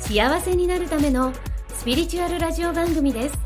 幸せになるためのスピリチュアルラジオ番組です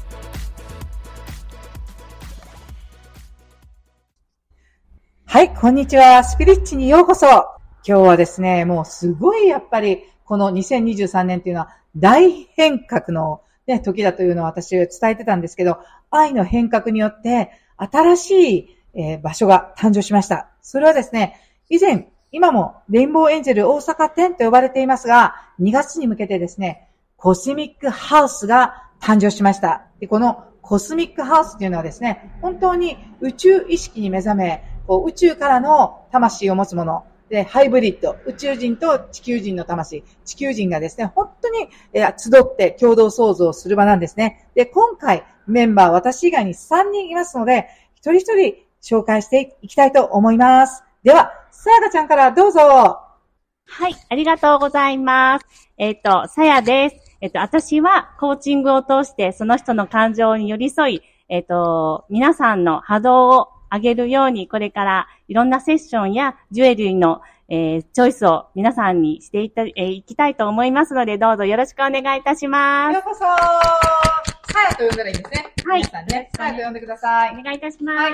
はい、こんにちは。スピリッチにようこそ。今日はですね、もうすごいやっぱり、この2023年っていうのは大変革の、ね、時だというのを私伝えてたんですけど、愛の変革によって新しい、えー場所が誕生しました。それはですね、以前、今もレインボーエンジェル大阪店と呼ばれていますが、2月に向けてですね、コスミックハウスが誕生しました。でこのコスミックハウスっていうのはですね、本当に宇宙意識に目覚め、こう宇宙からの魂を持つもの、で、ハイブリッド、宇宙人と地球人の魂、地球人がですね、本当に、えー集って共同創造する場なんですね。で、今回メンバー私以外に3人いますので、一人一人紹介していきたいと思います。では、さやかちゃんからどうぞ。はい、ありがとうございます。えっ、と、さやです。えっ、と、私はコーチングを通してその人の感情に寄り添い、えっ、と、皆さんの波動を上げるように、これからいろんなセッションやジュエリーの、えーチョイスを皆さんにしていた、えーいきたいと思いますので、どうぞよろしくお願いいたします。ようこそさやと呼んだらいいんですね。はい皆さんね、さやと呼んでください。お願いいたします。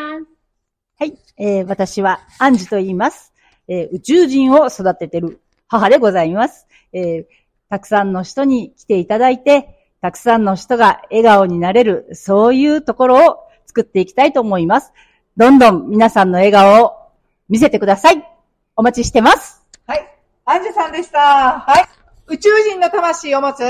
はい、えー私はアンジュと言います。えー宇宙人を育ててる母でございます。えーたくさんの人に来ていただいて、たくさんの人が笑顔になれる、そういうところを作っていきたいと思います。どんどん皆さんの笑顔を見せてください。お待ちしてます。はい。アンジュさんでした。はい。宇宙人の魂を持つ、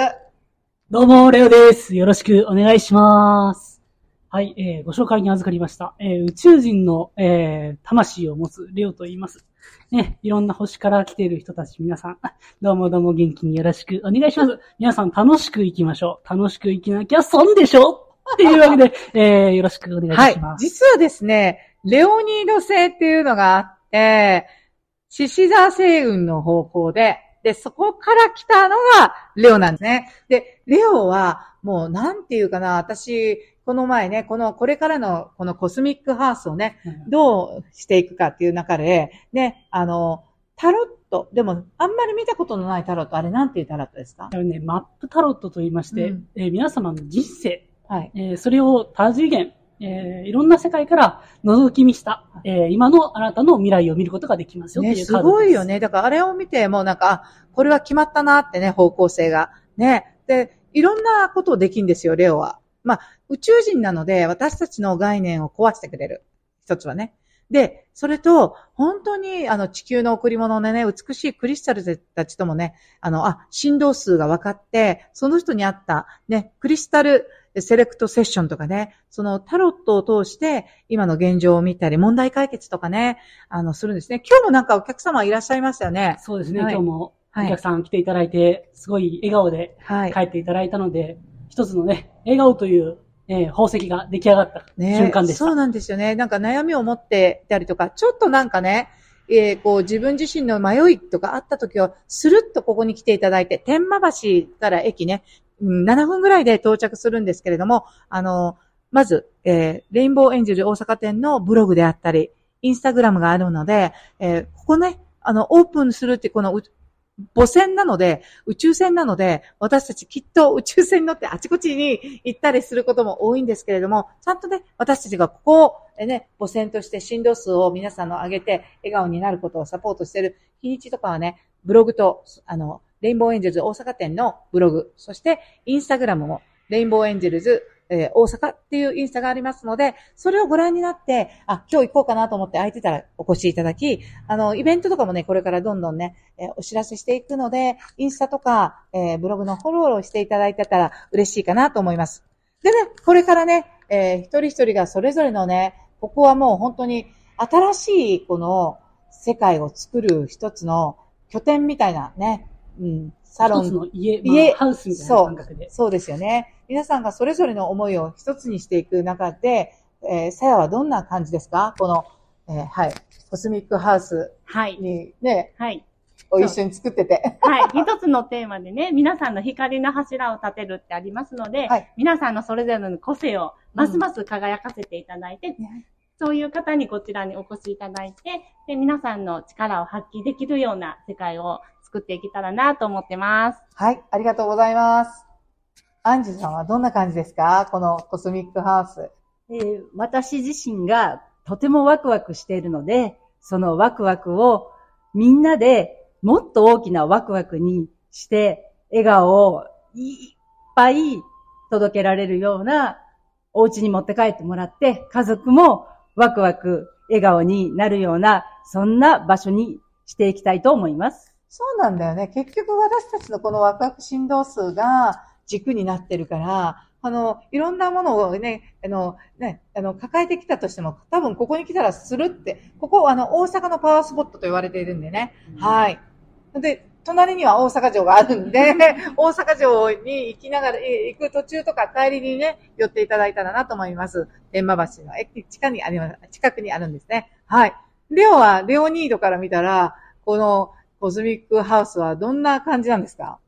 どうも、レオです。よろしくお願いします。はい、えー、ご紹介に預かりました。えー、宇宙人の、えー、魂を持つレオと言います。ね、いろんな星から来ている人たち、皆さん、どうもどうも元気によろしくお願いします。皆さん楽しく生きましょう。楽しく生きなきゃ損でしょっていうわけで、えー、よろしくお願いしま。す。はい実はですね、レオニード星っていうのがあって、獅子座星雲の方向で、で、そこから来たのがレオなんですね。で、レオはもうなんていうかな、私、この前ね、この、これからのこのコスミックハウスをね、うんどうしていくかっていう中で、ね、あの、タロット、でも、あんまり見たことのないタロット、あれなんていうタロットですか？あのね、マップタロットと言いまして、うんえー皆様の人生、はい。えーそれを多次元、えーいろんな世界から覗き見した、えー今のあなたの未来を見ることができますよとね、いうすカードです。ごいよね。だからあれを見て、もうなんか、あこれは決まったなってね、方向性が。ね。で、いろんなことをできんですよ、レオは。まあ、宇宙人なので、私たちの概念を壊してくれる。一つはね。で、それと、本当に、あの、地球の贈り物でね、美しいクリスタルたちともね、あの、あ、振動数が分かって、その人に合った、ね、クリスタルセレクトセッションとかね、そのタロットを通して、今の現状を見たり、問題解決とかね、あの、するんですね。今日もなんかお客様いらっしゃいましたよね。そうですね、はい今日もおはい客さん来ていただいて、すごい笑顔ではい帰。っていただいたので、一つのね、笑顔という、えー宝石が出来上がった瞬間でした。そうなんですよね。なんか悩みを持っていたりとか、ちょっとなんかね、えーこう自分自身の迷いとかあった時は、スルッとここに来ていただいて、天満橋から駅ね、うん7分ぐらいで到着するんですけれども、あの、まず、えーレインボーエンジェル大阪店のブログであったり、インスタグラムがあるので、えーここね、あの、オープンするってこのう母船なので、宇宙船なので、私たちきっと宇宙船に乗ってあちこちに行ったりすることも多いんですけれども、ちゃんとね、私たちがここをね、母船として振動数を皆さんの上げて、笑顔になることをサポートしている日にちとかはね、ブログと、あの、レインボーエンジェルズ大阪店のブログ、そしてインスタグラムも、レインボーエンジェルズえー大阪っていうインスタがありますので、それをご覧になって、あ、今日行こうかなと思って空いてたらお越しいただき、あの、イベントとかもね、これからどんどんね、えーお知らせしていくので、インスタとか、えーブログのフォローをしていただいてたら嬉しいかなと思います。でね、これからね、えー一人一人がそれぞれのね、ここはもう本当に新しいこの世界を作る一つの拠点みたいなね、うん、サロン、の家、家まあ、ハウスみたいなそう感覚で。そうですよね。皆さんがそれぞれの思いを一つにしていく中で、えー、さやはどんな感じですか？この、えーはい、コスミックハウスはい。にね、はい。を一緒に作ってて。はい。一つのテーマでね、皆さんの光の柱を立てるってありますので、はい皆さんのそれぞれの個性をますます輝かせていただいて、そういう方にこちらにお越しいただいて、で、皆さんの力を発揮できるような世界を作っていけたらなと思ってます。はい、ありがとうございます。アンジュさんはどんな感じですか？このコスミックハウス。えー私自身がとてもワクワクしているので、そのワクワクをみんなでもっと大きなワクワクにして、笑顔をいっぱい届けられるようなお家に持って帰ってもらって、家族もワクワク、笑顔になるような、そんな場所にしていきたいと思います。そうなんだよね。結局私たちのこのワクワク振動数が軸になってるから、あの、いろんなものをね、あの、ね、あの、抱えてきたとしても、多分ここに来たらするって、ここ、あの、大阪のパワースポットと言われているんでね。はい。で、隣には大阪城があるんで、大阪城に行きながら、行く途中とか帰りにね、寄っていただいたらなと思います。天満橋の駅近くにあります、近くにあるんですね。はい。レオは、レオニードから見たら、このコズミックハウスはどんな感じなんですか？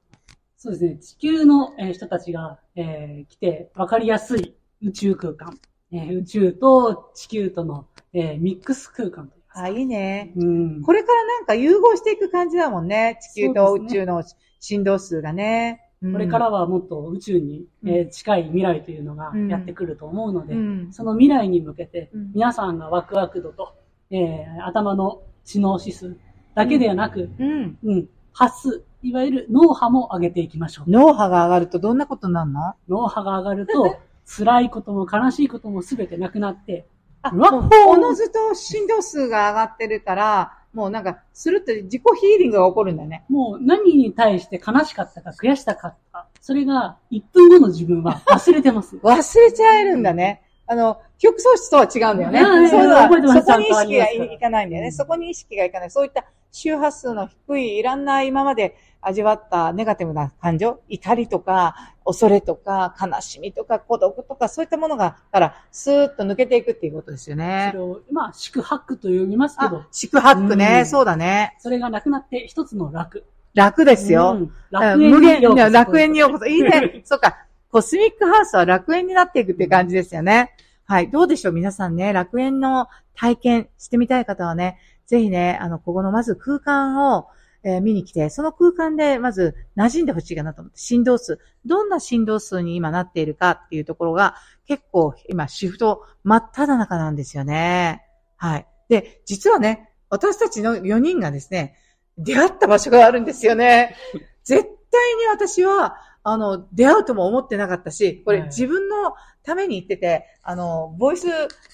そうですね。地球の人たちが、えー来て分かりやすい宇宙空間。えー宇宙と地球との、えーミックス空間と。あ、いいね。うん。これからなんか融合していく感じだもんね。地球と宇宙の振動数がね。うんこれからはもっと宇宙に、えー近い未来というのがうんやってくると思うので、うんその未来に向けてうん、皆さんがワクワク度と、えー頭の知能指数だけではなく、うん。うん、発数、いわゆる脳波も上げていきましょう。脳波が上がるとどんなことになるの？脳波が上がると、辛いことも悲しいこともすべてなくなって、あ、もうおのずと振動数が上がってるから、もうなんか、するって自己ヒーリングが起こるんだね。もう何に対して悲しかったか悔しかったか、それが1分後の自分は忘れてます。忘れちゃえるんだね。あの、記憶喪失とは違うんだよね。うんそそこに意識がいかないんだよね。そこに意識がいかない。そういった周波数の低い、いらんない今まで味わったネガティブな感情、怒りとか、恐れとか、悲しみとか、孤独とか、そういったものが、から、スーッと抜けていくっていうことですよねそれ。を、まあ、宿泊と呼びますけどあ、、四苦八苦ね、うんそうだね。それがなくなって一つの楽。楽ですよ。うん楽園無限、いや楽園にようこそ。いいうね。そうか。コスミックハウスは楽園になっていくって感じですよね。はい。どうでしょう皆さんね、楽園の体験してみたい方はね、ぜひね、あの、ここのまず空間を、えー見に来て、その空間でまず馴染んでほしいかなと思って、振動数。どんな振動数に今なっているかっていうところが、結構今シフト真っ只中なんですよね。はい。で、実はね、私たちの4人がですね、出会った場所があるんですよね。絶対に私は、あの、出会うとも思ってなかったし、これはい自分のために言ってて、あの、ボイス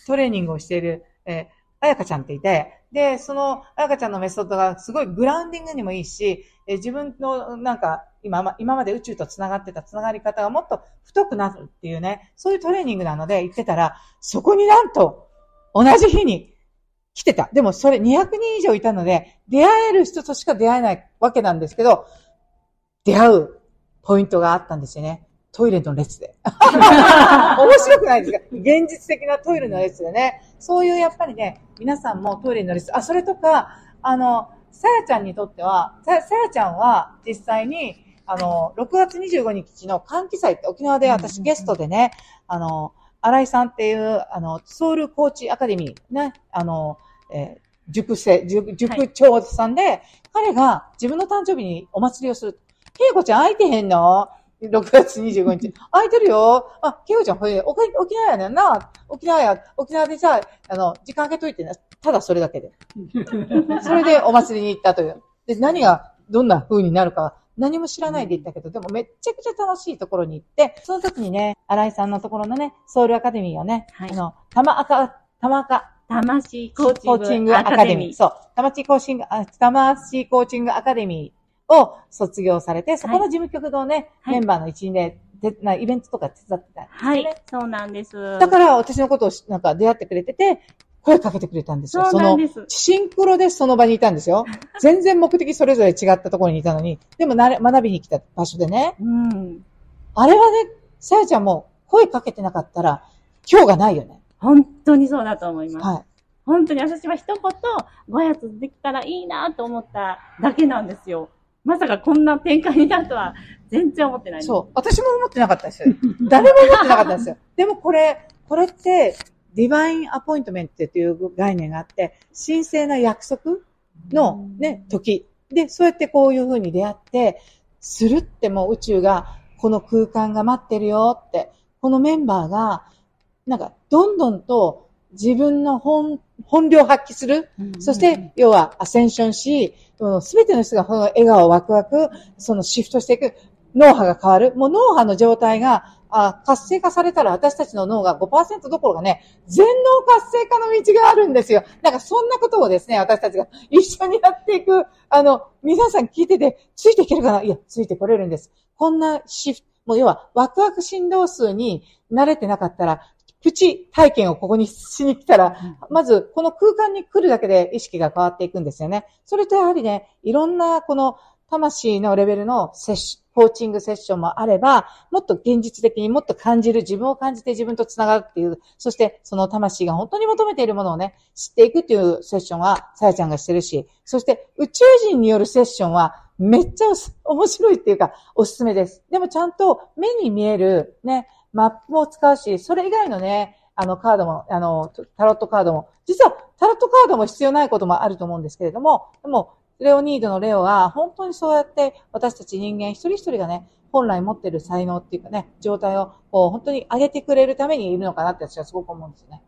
トレーニングをしている、えーあやかちゃんっていて、で、その、あやかちゃんのメソッドがすごいグラウンディングにもいいし、え自分のなんか、今、今まで宇宙と繋がってた繋がり方がもっと太くなるっていうね、そういうトレーニングなので言ってたら、そこになんと、同じ日に来てた。でもそれ200人以上いたので、出会える人としか出会えないわけなんですけど、出会うポイントがあったんですよね。トイレの列で。面白くないですか？現実的なトイレの列でね。そういうやっぱりね、皆さんもトイレの列。あ、それとか、あの、さやちゃんにとっては、ささやちゃんは実際に、あの、6月25日の歓喜祭って沖縄で私ゲストでね、あの、新井さんっていう、あの、ソウルコーチアカデミー、ね、あの、えー塾生、塾、塾長さんで、彼が自分の誕生日にお祭りをする。けいこちゃん空いてへんの？?6 月25日。空いてるよ。あ、けいこちゃん、これ、沖沖縄やねんな。沖縄や、沖縄でさ、あの、時間空けといてね。ただそれだけで。それでお祭りに行ったという。で、何が、どんな風になるか、何も知らないで行ったけど、でもめっちゃくちゃ楽しいところに行って、その時にね、新井さんのところのね、ソウルアカデミーをね、はいあの、玉赤、玉赤、魂ココーチングアカデミー。ー。そう。魂コーチング、あ魂コーチングアカデミーを卒業されて、そこの事務局のね、はいメンバーの一員で、てなイベントとか手伝ってたんですよね。はい、そうなんです。だから私のことをしなんか出会ってくれてて、声かけてくれたんですよ。そうなんのです、シンクロでその場にいたんですよ。全然目的それぞれ違ったところにいたのに、でもなれ学びに来た場所でね、うん。あれはね、さやちゃんも声かけてなかったら、今日がないよね。本当にそうだと思います。はい。本当に私は一言ご挨拶できたらいいなと思っただけなんですよ。まさかこんな展開になるとは全然思ってない。そう。私も思ってなかったです。誰も思ってなかったんですよ。でもこれ、これって、ディバインアポイントメントっていう概念があって、神聖な約束のね、時。で、そうやってこういう風に出会って、するってもう宇宙が、この空間が待ってるよって、このメンバーが、なんか、どんどんと自分の本、本領を発揮する。うんそして、要はアセンションし、すべての人がこの笑顔、ワクワク、そのシフトしていく、脳波が変わる。もう脳波の状態が、あ活性化されたら私たちの脳が5%どころかね、全脳活性化の道があるんですよ。なんかそんなことをですね、私たちが一緒にやっていく、あの、皆さん聞いてて、ついていけるかな？いや、ついてこれるんです。こんなシフト、もう要はワクワク振動数に慣れてなかったら、プチ体験をここにしに来たら、まずこの空間に来るだけで意識が変わっていくんですよね。それとやはりね、いろんなこの魂のレベルのセッシコーチングセッションもあれば、もっと現実的にもっと感じる、自分を感じて自分と繋がるっていう、そしてその魂が本当に求めているものをね、知っていくっていうセッションは、さやちゃんがしてるし、そして宇宙人によるセッションは、めっちゃ面白いっていうか、おすすめです。でもちゃんと目に見える、ね、マップも使うし、それ以外のね、あのカードも、あの、タロットカードも、実はタロットカードも必要ないこともあると思うんですけれども、でも、レオニードのレオは、本当にそうやって私たち人間一人一人がね、本来持ってる才能っていうかね、状態をこう本当に上げてくれるためにいるのかなって私はすごく思うんですよね。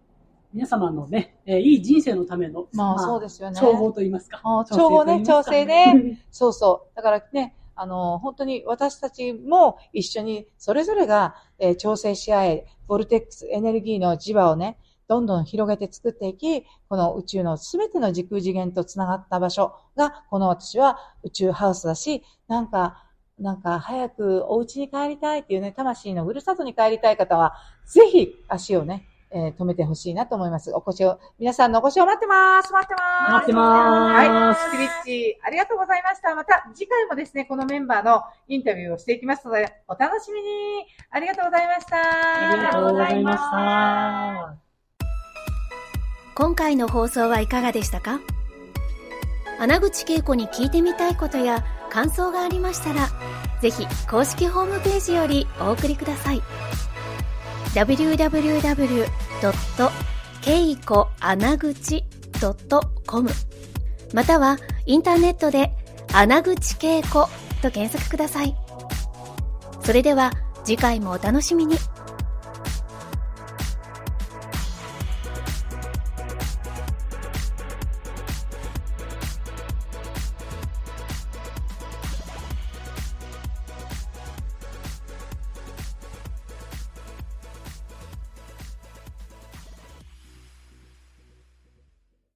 皆様のね、えーいい人生のための、まあそうですよね。調合と言いますか。あ調合ね、調整ね。そうそう。だからね、あの、本当に私たちも一緒にそれぞれが、えー調整し合え、ボルテックスエネルギーの磁場をね、どんどん広げて作っていき、この宇宙の全ての時空次元と繋がった場所が、この私は宇宙ハウスだし、なんか、なんか早くお家に帰りたいっていうね、魂のふるさとに帰りたい方は、ぜひ足をね、えー止めてほしいなと思います。お越しを、皆さんのお越しを待ってます待ってます待ってますはい、スピリッチ、ありがとうございました。また次回もですね、このメンバーのインタビューをしていきますので、お楽しみにありがとうございました。ありがとうございました。今回の放送はいかがでしたか？穴口恵子に聞いてみたいことや感想がありましたら、ぜひ公式ホームページよりお送りください。www.keikoanaguchi.com またはインターネットで穴口恵子と検索ください。それでは次回もお楽しみに。